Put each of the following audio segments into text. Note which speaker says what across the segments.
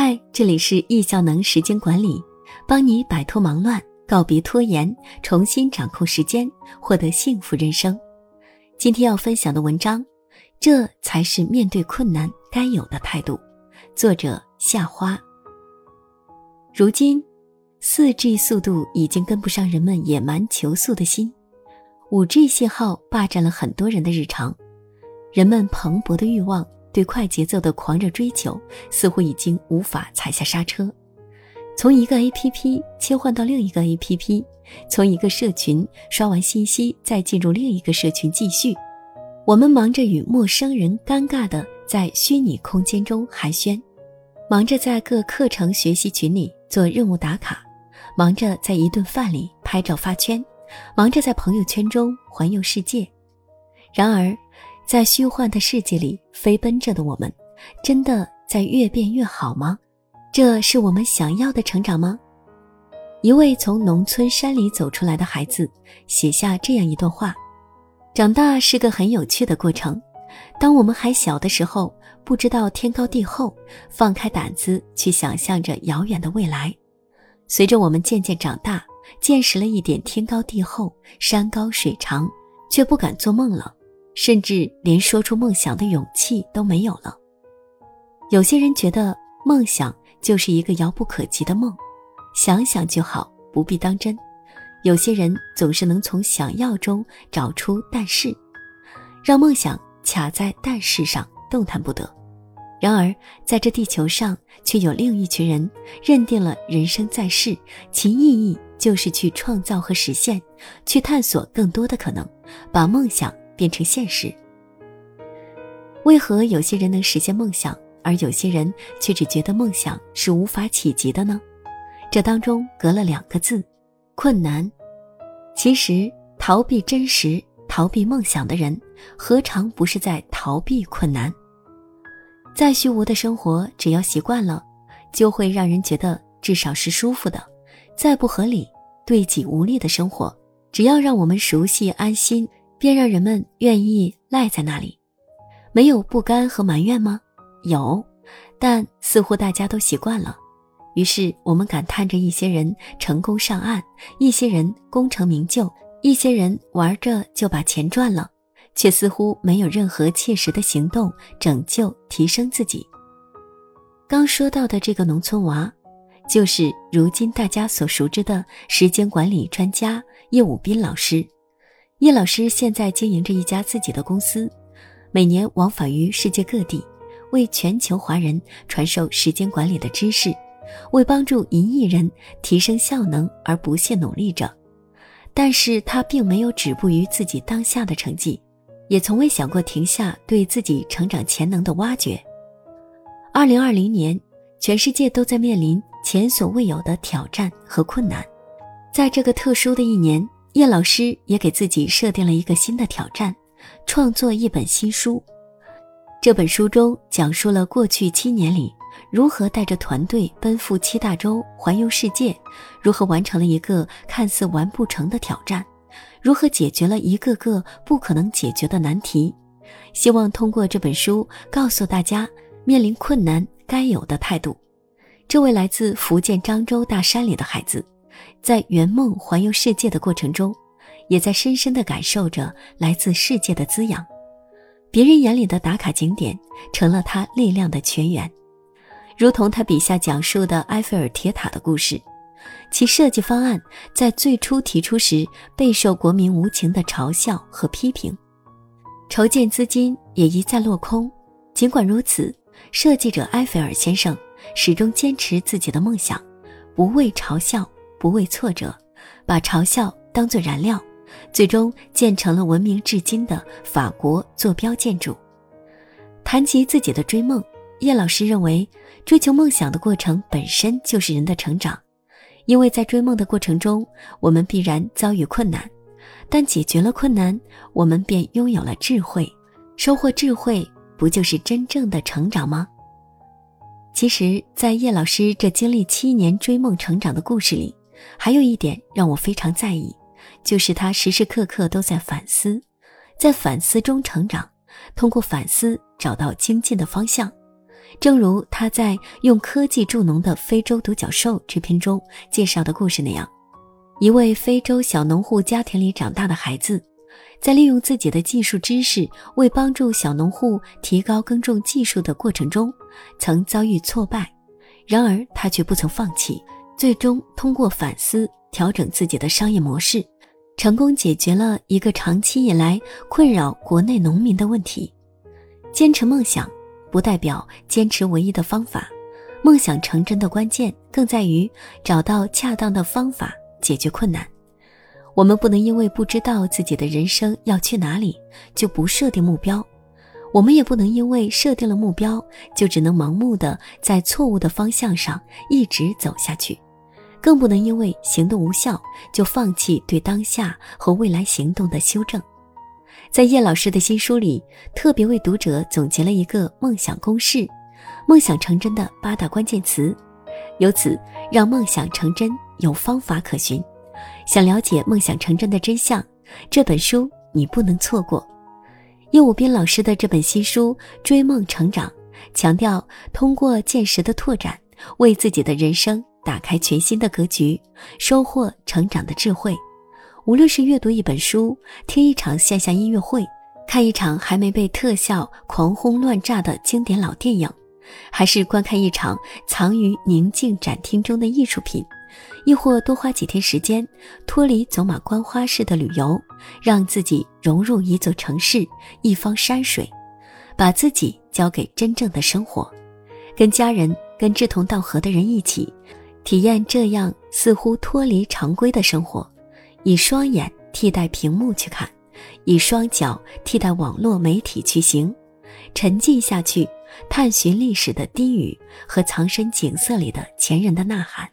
Speaker 1: 嗨，这里是易效能时间管理，帮你摆脱忙乱，告别拖延，重新掌控时间，获得幸福人生。今天要分享的文章，这才是面对困难该有的态度。作者夏花。如今，四 G 速度已经跟不上人们野蛮求速的心，五 G 信号霸占了很多人的日常，人们蓬勃的欲望。对快节奏的狂热追求，似乎已经无法踩下刹车。从一个 APP 切换到另一个 APP，从一个社群刷完信息，再进入另一个社群继续。我们忙着与陌生人尴尬的在虚拟空间中寒暄，忙着在各课程学习群里做任务打卡，忙着在一顿饭里拍照发圈，忙着在朋友圈中环游世界。然而，在虚幻的世界里飞奔着的我们，真的在越变越好吗？这是我们想要的成长吗？一位从农村山里走出来的孩子写下这样一段话：长大是个很有趣的过程。当我们还小的时候，不知道天高地厚，放开胆子去想象着遥远的未来。随着我们渐渐长大，见识了一点天高地厚、山高水长，却不敢做梦了。甚至连说出梦想的勇气都没有了。有些人觉得梦想就是一个遥不可及的梦，想想就好，不必当真。有些人总是能从想要中找出但是，让梦想卡在但是上动弹不得。然而，在这地球上，却有另一群人认定了人生在世，其意义就是去创造和实现，去探索更多的可能，把梦想。变成现实。为何有些人能实现梦想，而有些人却只觉得梦想是无法企及的呢？这当中隔了两个字：困难。其实，逃避真实、逃避梦想的人，何尝不是在逃避困难？再虚无的生活，只要习惯了，就会让人觉得至少是舒服的；再不合理、对己无力的生活，只要让我们熟悉、安心。便让人们愿意赖在那里，没有不甘和埋怨吗？有，但似乎大家都习惯了。于是我们感叹着一些人成功上岸，一些人功成名就，一些人玩着就把钱赚了，却似乎没有任何切实的行动拯救提升自己。刚说到的这个农村娃，就是如今大家所熟知的时间管理专家叶武斌老师。叶老师现在经营着一家自己的公司，每年往返于世界各地，为全球华人传授时间管理的知识，为帮助一亿人提升效能而不懈努力着。但是他并没有止步于自己当下的成绩，也从未想过停下对自己成长潜能的挖掘。二零二零年，全世界都在面临前所未有的挑战和困难，在这个特殊的一年。叶老师也给自己设定了一个新的挑战，创作一本新书。这本书中讲述了过去七年里如何带着团队奔赴七大洲环游世界，如何完成了一个看似完不成的挑战，如何解决了一个个不可能解决的难题。希望通过这本书告诉大家，面临困难该有的态度。这位来自福建漳州大山里的孩子。在圆梦环游世界的过程中，也在深深地感受着来自世界的滋养。别人眼里的打卡景点，成了他力量的泉源。如同他笔下讲述的埃菲尔铁塔的故事，其设计方案在最初提出时备受国民无情的嘲笑和批评，筹建资金也一再落空。尽管如此，设计者埃菲尔先生始终坚持自己的梦想，不畏嘲笑。不畏挫折，把嘲笑当作燃料，最终建成了闻名至今的法国坐标建筑。谈及自己的追梦，叶老师认为，追求梦想的过程本身就是人的成长，因为在追梦的过程中，我们必然遭遇困难，但解决了困难，我们便拥有了智慧，收获智慧，不就是真正的成长吗？其实，在叶老师这经历七年追梦成长的故事里。还有一点让我非常在意，就是他时时刻刻都在反思，在反思中成长，通过反思找到精进的方向。正如他在《用科技助农的非洲独角兽》这篇中介绍的故事那样，一位非洲小农户家庭里长大的孩子，在利用自己的技术知识为帮助小农户提高耕种技术的过程中，曾遭遇挫败。然而他却不曾放弃，最终通过反思调整自己的商业模式，成功解决了一个长期以来困扰国内农民的问题。坚持梦想。不代表坚持唯一的方法，梦想成真的关键更在于找到恰当的方法解决困难。我们不能因为不知道自己的人生要去哪里就不设定目标，我们也不能因为设定了目标就只能盲目的在错误的方向上一直走下去，更不能因为行动无效就放弃对当下和未来行动的修正。在叶老师的新书里，特别为读者总结了一个梦想公式，梦想成真的八大关键词，由此让梦想成真有方法可循。想了解梦想成真的真相，这本书你不能错过。叶武斌老师的这本新书《追梦成长》，强调通过见识的拓展，为自己的人生打开全新的格局，收获成长的智慧。无论是阅读一本书、听一场线下音乐会、看一场还没被特效狂轰乱炸的经典老电影，还是观看一场藏于宁静展厅中的艺术品，亦或多花几天时间脱离走马观花式的旅游，让自己融入一座城市、一方山水，把自己交给真正的生活，跟家人、跟志同道合的人一起，体验这样似乎脱离常规的生活。以双眼替代屏幕去看，以双脚替代网络媒体去行，沉浸下去，探寻历史的低语和藏身景色里的前人的呐喊。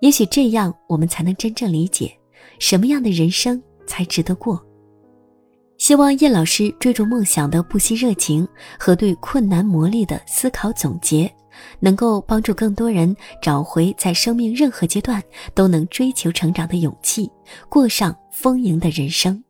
Speaker 1: 也许这样，我们才能真正理解什么样的人生才值得过。希望叶老师追逐梦想的不息热情和对困难磨砺的思考总结。能够帮助更多人找回在生命任何阶段都能追求成长的勇气，过上丰盈的人生。